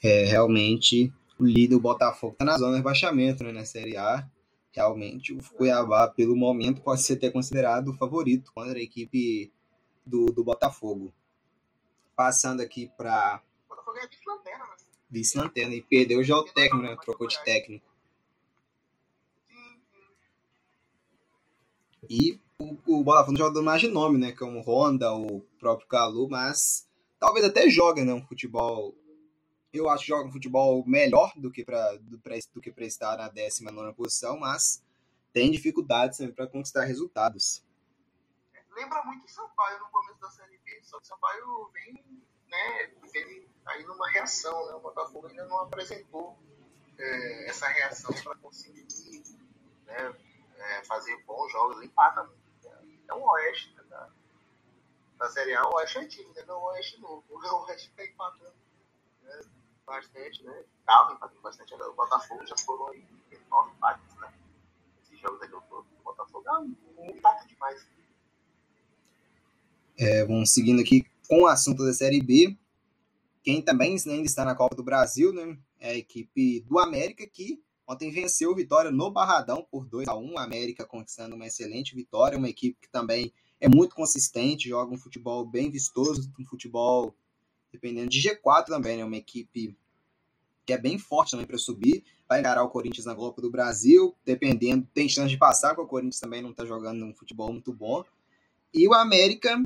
É, realmente, o líder, o Botafogo, está na zona de rebaixamento, né, na Série A. Realmente, o Cuiabá, pelo momento, pode ser até considerado o favorito contra a equipe do, do Botafogo. Passando aqui para. Botafogo é vice-lanterna, né? Vice-lanterna. E perdeu já o técnico, né? Trocou de técnico. E o, o Botafogo joga mais de nome, né? Como Honda, o próprio Calu, mas talvez até joga, né? Um futebol. Eu acho que joga um futebol melhor do que para do, do que estar na 19 posição, mas tem dificuldades para conquistar resultados. Lembra muito o Sampaio no começo da Série B, só que o Sampaio vem, né, ele aí numa reação, né? O Botafogo ainda não apresentou é, essa reação para conseguir né, é, fazer bons jogos, empata muito. Né? É o Oeste né, da, da Série A, o Oeste é antigo, né? não o Oeste novo. O Oeste está empatando né? Bastante, né? Tava empatando bastante. O Botafogo já foram aí nove empates, né? Esses jogos aí do Botafogo é um, empate demais. É, vamos seguindo aqui com o assunto da Série B. Quem também ainda está na Copa do Brasil, né? É a equipe do América que Ontem venceu Vitória no Barradão por 2 a 1 A América conquistando uma excelente vitória. Uma equipe que também é muito consistente, joga um futebol bem vistoso, um futebol dependendo de G4 também, né? Uma equipe que é bem forte também para subir. Vai encarar o Corinthians na Copa do Brasil, dependendo, tem chance de passar, porque o Corinthians também não está jogando um futebol muito bom. E o América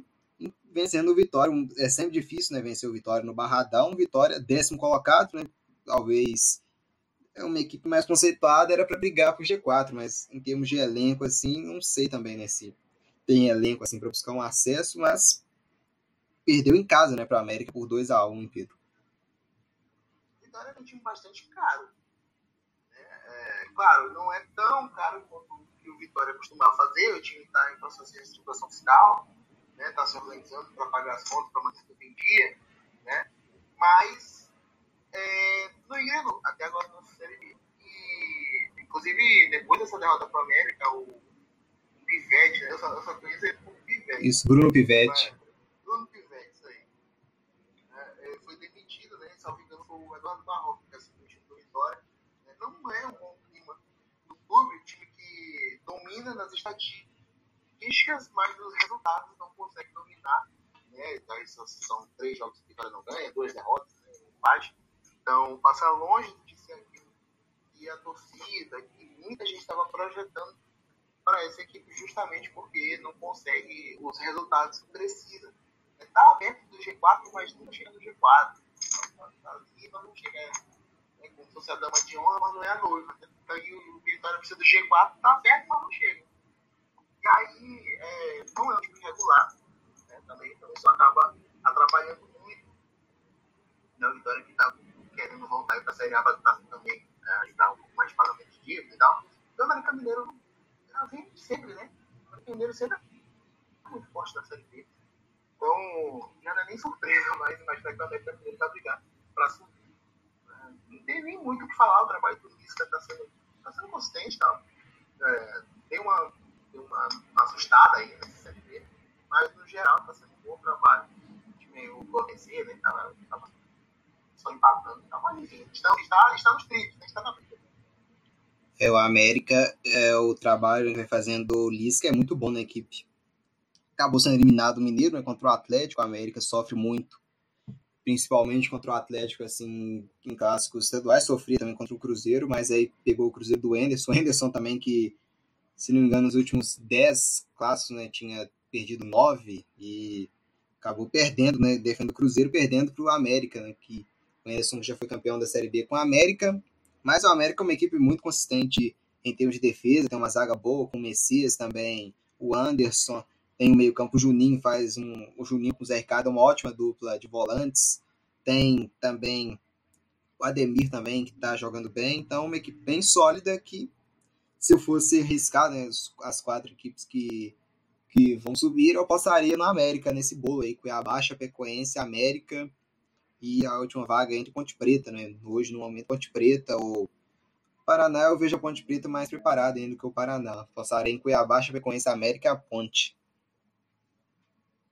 vencendo o Vitória. É sempre difícil, né? Vencer o Vitória no Barradão. Vitória, décimo colocado, né? Talvez é uma equipe mais conceituada, era para brigar pro G4, mas em termos de elenco, assim, não sei também, né? Se tem elenco, assim, para buscar um acesso, mas perdeu em casa, né, para América por 2 a 1 Pedro. Vitória é um time bastante caro. É, é, claro, não é tão caro quanto o que o Vitória costumava fazer. O time está em processo de reestruturação fiscal, está né, se organizando para pagar as contas, para manter tudo em dia, né? Mas é, no Ilo, até agora não B. E, inclusive, depois dessa derrota para o América, o Pivete, né, eu, só, eu só conheço ele como Pivete. Isso, Bruno Pivete. Bruno Pivete, isso aí. É, ele foi demitido, né? Salvo engano, foi o Eduardo Barroco, que é o time do Vitória. É, não é um bom clima do clube, time que domina nas estatísticas, mas os resultados não consegue dominar. Né? Então, são três jogos que Vitória não ganha, duas derrotas, né? empate. Então, passa longe de ser aquilo que a torcida, que muita gente estava projetando para essa equipe, justamente porque não consegue os resultados que precisa. Está aberto do G4, mas não chega no G4. Está ali, mas não chega. É como se fosse a dama de honra, mas não é a noiva. Então, aí o Vitória precisa do G4, está aberto, mas não chega. E aí, é, não é um time regular. Né, também, então isso acaba atrapalhando muito. Né, o Vitória que está querendo voltar para a Série A para também né, ajudar um pouco mais pagamento de dívida e tal. Então, o América Mineiro vem sempre, né? O América Mineiro sempre é muito forte na Série B. Então, não é nem surpresa, mas imaginar que o América Mineiro vai brigar para subir. É, não tem nem muito o que falar, o trabalho do Lisca está sendo, tá sendo consistente tal. É, tem uma, tem uma, assustada aí nessa Série B, mas no geral está sendo um bom trabalho. O Correzer, né? Tava, tava só empatando. Então, mas enfim, está, está, nos trilhos, né? está na briga. É, o América, é, o trabalho que vai fazendo o Lisca é muito bom na equipe. Acabou sendo eliminado o Mineiro né, contra o Atlético, o América sofre muito, principalmente contra o Atlético, assim, em clássicos estaduais, sofria também contra o Cruzeiro, mas aí pegou o Cruzeiro do Enderson, o Enderson também que, se não me engano, nos últimos 10 clássicos, né, tinha perdido 9 e acabou perdendo, né, defendendo o Cruzeiro, perdendo para o América, né, que o Anderson já foi campeão da Série B com a América, mas o América é uma equipe muito consistente em termos de defesa, tem uma zaga boa com o Messias também, o Anderson, tem o meio-campo, o Juninho faz um. O Juninho com o Zé Ricardo é uma ótima dupla de volantes. Tem também o Ademir também, que está jogando bem. Então, uma equipe bem sólida que, se eu fosse arriscar né, as quatro equipes que, que vão subir, eu apostaria no América nesse bolo aí, Cuiabá, Chapecoense, América e a última vaga entre Ponte Preta, né? Hoje, no momento, Ponte Preta ou Paraná, eu vejo a Ponte Preta mais preparada ainda que o Paraná. Passarei em Cuiabá, Chapecoense, América e a Ponte.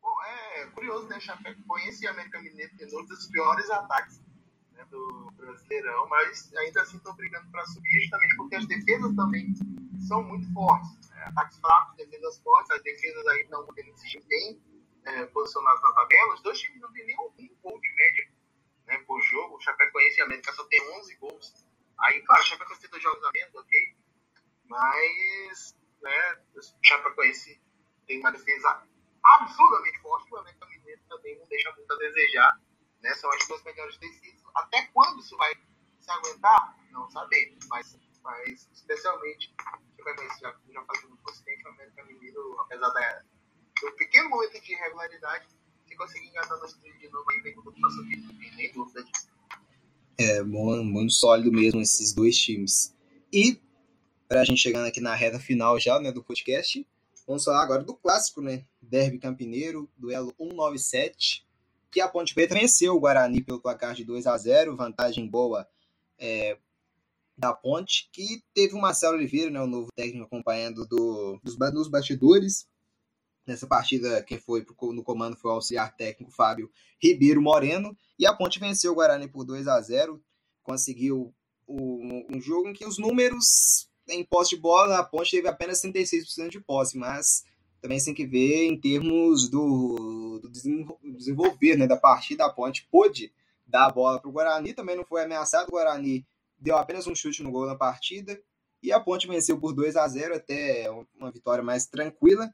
Bom, é curioso, né? Chapecoense e América Mineiro tendo um dos piores ataques né, do Brasileirão, mas ainda assim estão brigando para subir, justamente porque as defesas também são muito fortes. Né? Ataques fracos, defesas fortes, as defesas aí não podendo se bem é, posicionadas na tabela. Os dois times não têm nenhum um gol de média né, por jogo. O Chapecoense e a América só tem 11 gols. Aí, claro, o Chapecoense tem dois jogos a menos, ok? Mas, né, o Chapecoense tem uma defesa absurdamente forte. O América Mineiro também não deixa muito a desejar. Né? São as duas melhores defesas. Até quando isso vai se aguentar? Não sabemos. Mas, mas especialmente, o Chapecoense já, já faz muito consistente. O América Mineiro, apesar da, do pequeno momento de irregularidade, se conseguir engatar nos trilhos de novo aí, vem com não tem nem dúvida disso. É, bom, muito sólido mesmo esses dois times. E, pra gente chegando aqui na reta final já, né, do podcast, vamos falar agora do clássico, né, Derby Campineiro, duelo 197, que a Ponte Preta venceu o Guarani pelo placar de 2 a 0 vantagem boa é, da Ponte, que teve o Marcelo Oliveira, né, o novo técnico acompanhando do, dos, dos bastidores, Nessa partida, quem foi no comando foi o auxiliar técnico Fábio Ribeiro Moreno. E a Ponte venceu o Guarani por 2 a 0 Conseguiu um jogo em que os números em posse de bola, a Ponte teve apenas 36% de posse, mas também tem que ver em termos do, do desenvolver né, da partida. A Ponte pôde dar a bola para o Guarani, também não foi ameaçado. O Guarani deu apenas um chute no gol na partida. E a Ponte venceu por 2 a 0 até uma vitória mais tranquila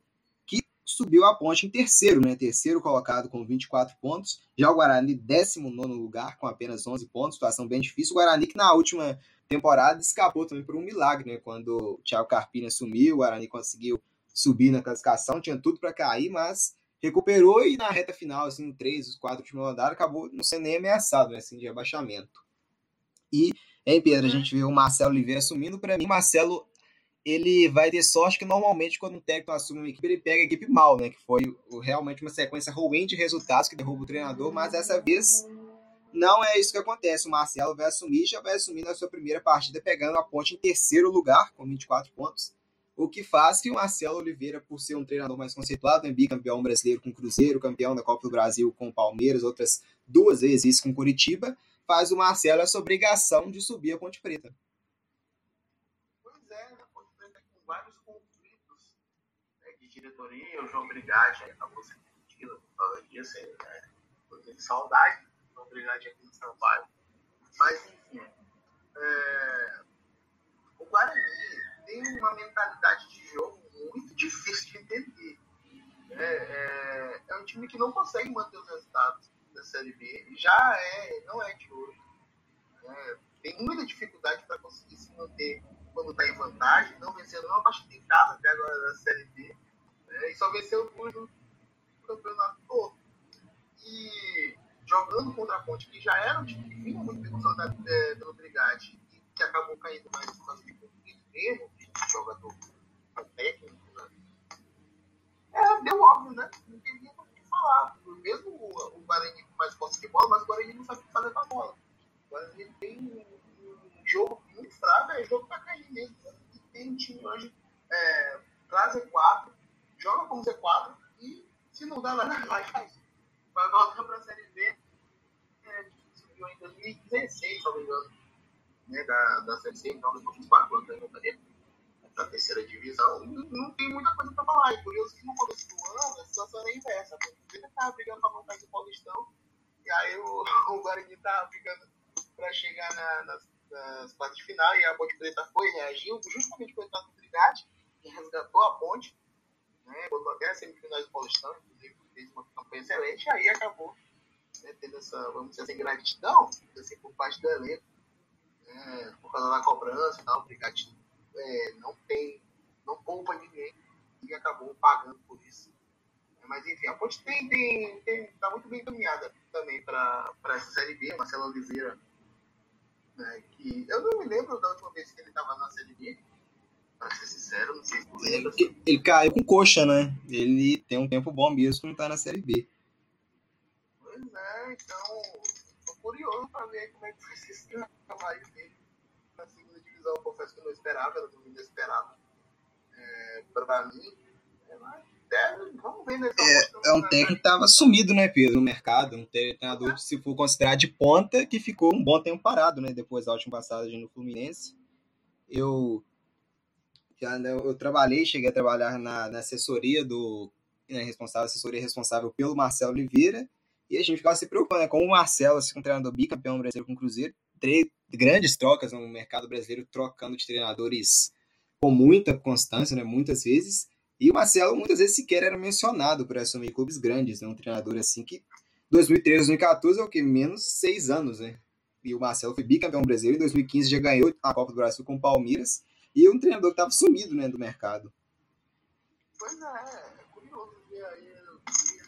subiu a ponte em terceiro, né? Terceiro colocado com 24 pontos. Já o Guarani, 19 lugar, com apenas 11 pontos. Situação bem difícil. O Guarani, que na última temporada escapou também por um milagre, né? Quando o Thiago Carpini assumiu, o Guarani conseguiu subir na classificação, tinha tudo para cair, mas recuperou e na reta final, assim, três, os quatro últimos rodadas, acabou não sendo nem ameaçado, né? Assim, de abaixamento. E, em Pedro, a gente vê o Marcelo Oliveira assumindo. Para mim, Marcelo ele vai ter sorte que normalmente quando um técnico assume uma equipe, ele pega a equipe mal, né? Que foi realmente uma sequência ruim de resultados que derruba o treinador, mas dessa vez não é isso que acontece. O Marcelo vai assumir já vai assumir na sua primeira partida, pegando a ponte em terceiro lugar, com 24 pontos. O que faz que o Marcelo Oliveira, por ser um treinador mais conceituado, é bicampeão brasileiro com o Cruzeiro, campeão da Copa do Brasil com Palmeiras, outras duas vezes isso com Curitiba, faz o Marcelo essa obrigação de subir a Ponte Preta. diretoria, o João Brigatti acabou sendo demitido por causa disso, né? Eu saudade do João Brigatti aqui no São Paulo. Mas, enfim, é... o Guarani tem uma mentalidade de jogo muito difícil de entender. É, é, é um time que não consegue manter os resultados da Série B. Já é, não é de hoje. É, tem muita dificuldade para conseguir se manter quando está em vantagem, não vencendo uma partida em casa até agora da Série B. É, e só venceu duas no campeonato todo. E jogando contra a Ponte, que já era um time que vinha muito bem consolidado é, pelo Brigatti, e que acabou caindo mais por causa de conflito mesmo, de jogador técnico, né? É, deu óbvio, né? Não tem nem o que falar. Mesmo o, Guarani com mais posse de bola, mas o Guarani não sabe o que fazer com a bola. O Guarani tem um, jogo muito fraco, é jogo pra cair mesmo. E tem um time hoje, é, classe 4, joga como Z4 e, se não dá, vai faz. Vai voltar para a Série B, é, subiu em 2016, se não me engano, né, da, da Série C, então depois de 4 anos ainda estaria a terceira divisão. Não, tem muita coisa para falar. E curioso que no começo do ano a situação era inversa. A ele estava brigando para montar esse Paulistão, e aí o, o Guarani estava brigando para chegar na, nas, nas partes de final, e a Ponte Preta foi, reagiu, justamente por entrar no Brigade, que resgatou a ponte né? Botou até as semifinais do Paulistão, inclusive fez uma campanha excelente, aí acabou né, tendo essa, vamos dizer assim, gratidão assim, por parte do elenco, né, por causa da cobrança e tal, o é, não tem, não poupa ninguém e acabou pagando por isso. Mas enfim, a Ponte tem, tem, tem, tá muito bem encaminhada também para essa Série B, Marcelo Oliveira, né, que eu não me lembro da última vez que ele estava na Série B, Pra ser sincero, não sei se tu lembra. Ele, ele caiu com coxa, né? Ele tem um tempo bom mesmo que não tá na Série B. Pois é, então. Curioso pra ver como é que vai ser esse trabalho dele na segunda divisão. Confesso que eu não esperava, era tudo inesperado. É, pra mim, é, vamos ver nessa é, é um técnico que estava sumido, né, Pedro, no mercado. Um treinador, se for considerar de ponta, que ficou um bom tempo parado, né, depois da última passagem no Fluminense. Eu já né, eu trabalhei, cheguei a trabalhar na, na assessoria do né, responsável, assessoria responsável pelo Marcelo Oliveira, e a gente ficava se preocupando, né, com o Marcelo, assim, um treinador bicampeão brasileiro com o Cruzeiro, três grandes trocas no mercado brasileiro, trocando de treinadores com muita constância, né, muitas vezes, e o Marcelo muitas vezes sequer era mencionado para assumir clubes grandes, né, um treinador assim que 2013, 2014 é o que? Menos seis anos, né? E o Marcelo foi bicampeão brasileiro, em 2015 já ganhou a Copa do Brasil com o Palmeiras, e um treinador que estava sumido né, do mercado. Pois é, é curioso ver aí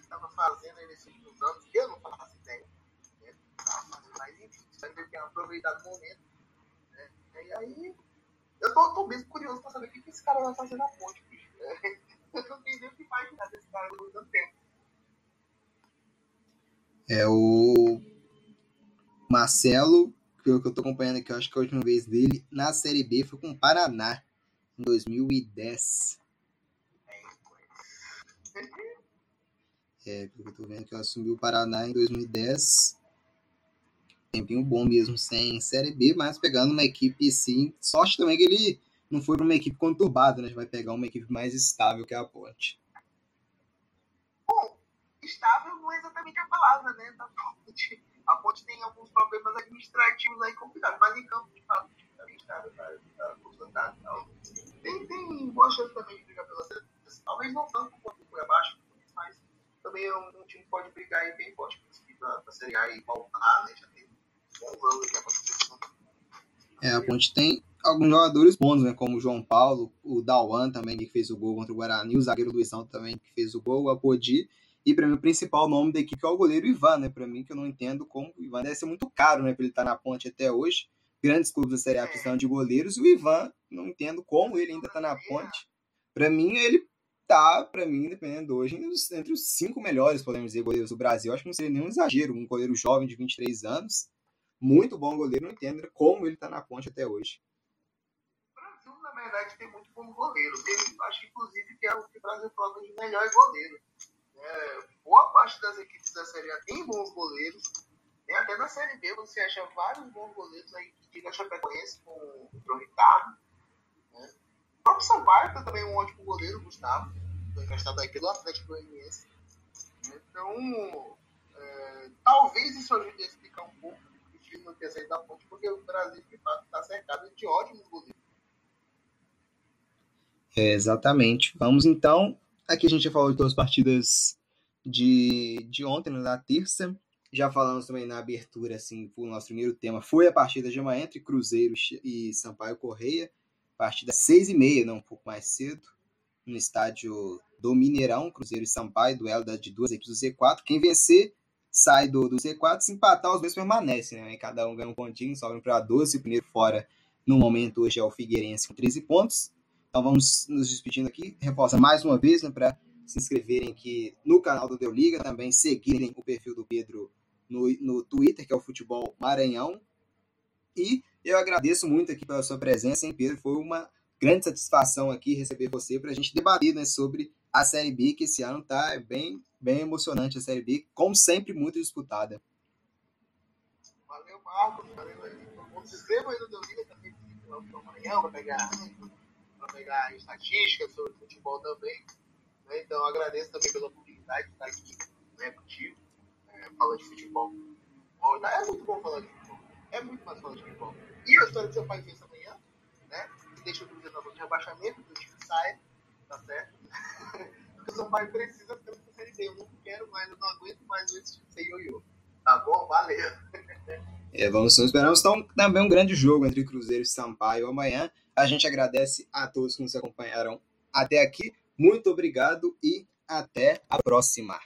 estava fazendo nesses últimos anos, que eu não faço ideia. Né? Mas enfim, é aproveitado o momento. Né? E aí, eu tô, tô mesmo curioso para saber o que, que esse cara vai fazer na ponte. Né? Eu não tenho nem o que imaginar desse cara tanto tempo. É o Marcelo que eu, que eu tô acompanhando aqui, eu acho que a última vez dele na Série B foi com o Paraná, em 2010. É, eu tô vendo que eu assumi o Paraná em 2010. Tempinho bom mesmo, sem Série B, mas pegando uma equipe, sim. Sorte também que ele não foi para uma equipe conturbada, né? Vai pegar uma equipe mais estável que a Ponte. Bom, estável não é exatamente a palavra, né? Da Ponte a Ponte tem alguns problemas administrativos aí complicados, mas em campo, de fato, está tá, tá, tem, tem boa chance também de brigar pela seleção. Talvez não tanto quanto o Cuiabá, pode brigar aí bem forte A e voltar, né? Já tem bons anos aqui acontecendo. É, a Ponte tem alguns jogadores bons, né? Como o João Paulo, o Dawan também, que fez o gol contra o Guarani, o zagueiro Luizão também, que fez o gol, o Apodi. E para mim, o principal nome da equipe é o goleiro Ivan, né? Para mim, que eu não entendo como o Ivan deve ser muito caro, né? Para ele estar tá na ponte até hoje. Grandes clubes da Série A precisam de goleiros. O Ivan, não entendo como ele ainda está na ponte. Para mim, ele tá, para mim, dependendo hoje, entre os cinco melhores, podemos dizer, goleiros do Brasil. Acho que não seria nenhum exagero. Um goleiro jovem de 23 anos, muito bom goleiro, não entendo como ele está na ponte até hoje. O Brasil, na verdade, tem muito bom goleiro. Tem, acho, inclusive, que é o que o Brasil fala de melhor goleiro. É, boa parte das equipes da Série A tem bons goleiros. Até na Série B você acha vários bons goleiros aí que diga Chapecoense com o Ricardo. Né? Próprio Sampaio também é um ótimo goleiro, Gustavo. Foi emprestado aí pelo Atlético Goianiense. Então, é, talvez isso ajude a explicar um pouco o não ter saído da ponte, porque o Brasil, de fato, está cercado de ótimos goleiros. É, exatamente. Vamos então Aqui a gente já falou de todas as partidas de, de ontem, na terça. Já falamos também na abertura, assim, o nosso primeiro tema foi a partida de amanhã entre Cruzeiro e Sampaio Correia. Partida seis e meia, não um pouco mais cedo, no estádio do Mineirão, Cruzeiro e Sampaio, duelo de duas equipes do Z4. Quem vencer sai do, do Z4, se empatar, os dois permanecem, né? Cada um ganha um pontinho, sobram para 12. O primeiro fora, no momento, hoje é o Figueirense com 13 pontos. Então vamos nos despedindo aqui. Reforça mais uma vez né, para se inscreverem aqui no canal do Deu Liga, também seguirem o perfil do Pedro no, no Twitter, que é o Futebol Maranhão. E eu agradeço muito aqui pela sua presença, hein, Pedro? Foi uma grande satisfação aqui receber você para a gente debater né, sobre a Série B, que esse ano está bem, bem emocionante a Série B, como sempre, muito disputada. Valeu, Marcos. Valeu. Se inscreva aí no Deu Liga também, no Maranhão, para pegar pegar estatísticas sobre futebol também. Né? Então, agradeço também pela oportunidade de estar aqui né, contigo, é, falando de futebol. É muito bom falar de futebol. É muito mais falar de futebol. E a história que seu pai fez amanhã, né? Que deixa o Cruzeiro na zona de rebaixamento, o time saia, tá certo? Porque o seu pai precisa ficar na série B. Eu não quero mais, eu não aguento mais esse time sem ioiô. Tá bom? Valeu! É, vamos, esperamos então também um grande jogo entre Cruzeiro e Sampaio amanhã. A gente agradece a todos que nos acompanharam até aqui. Muito obrigado e até a próxima.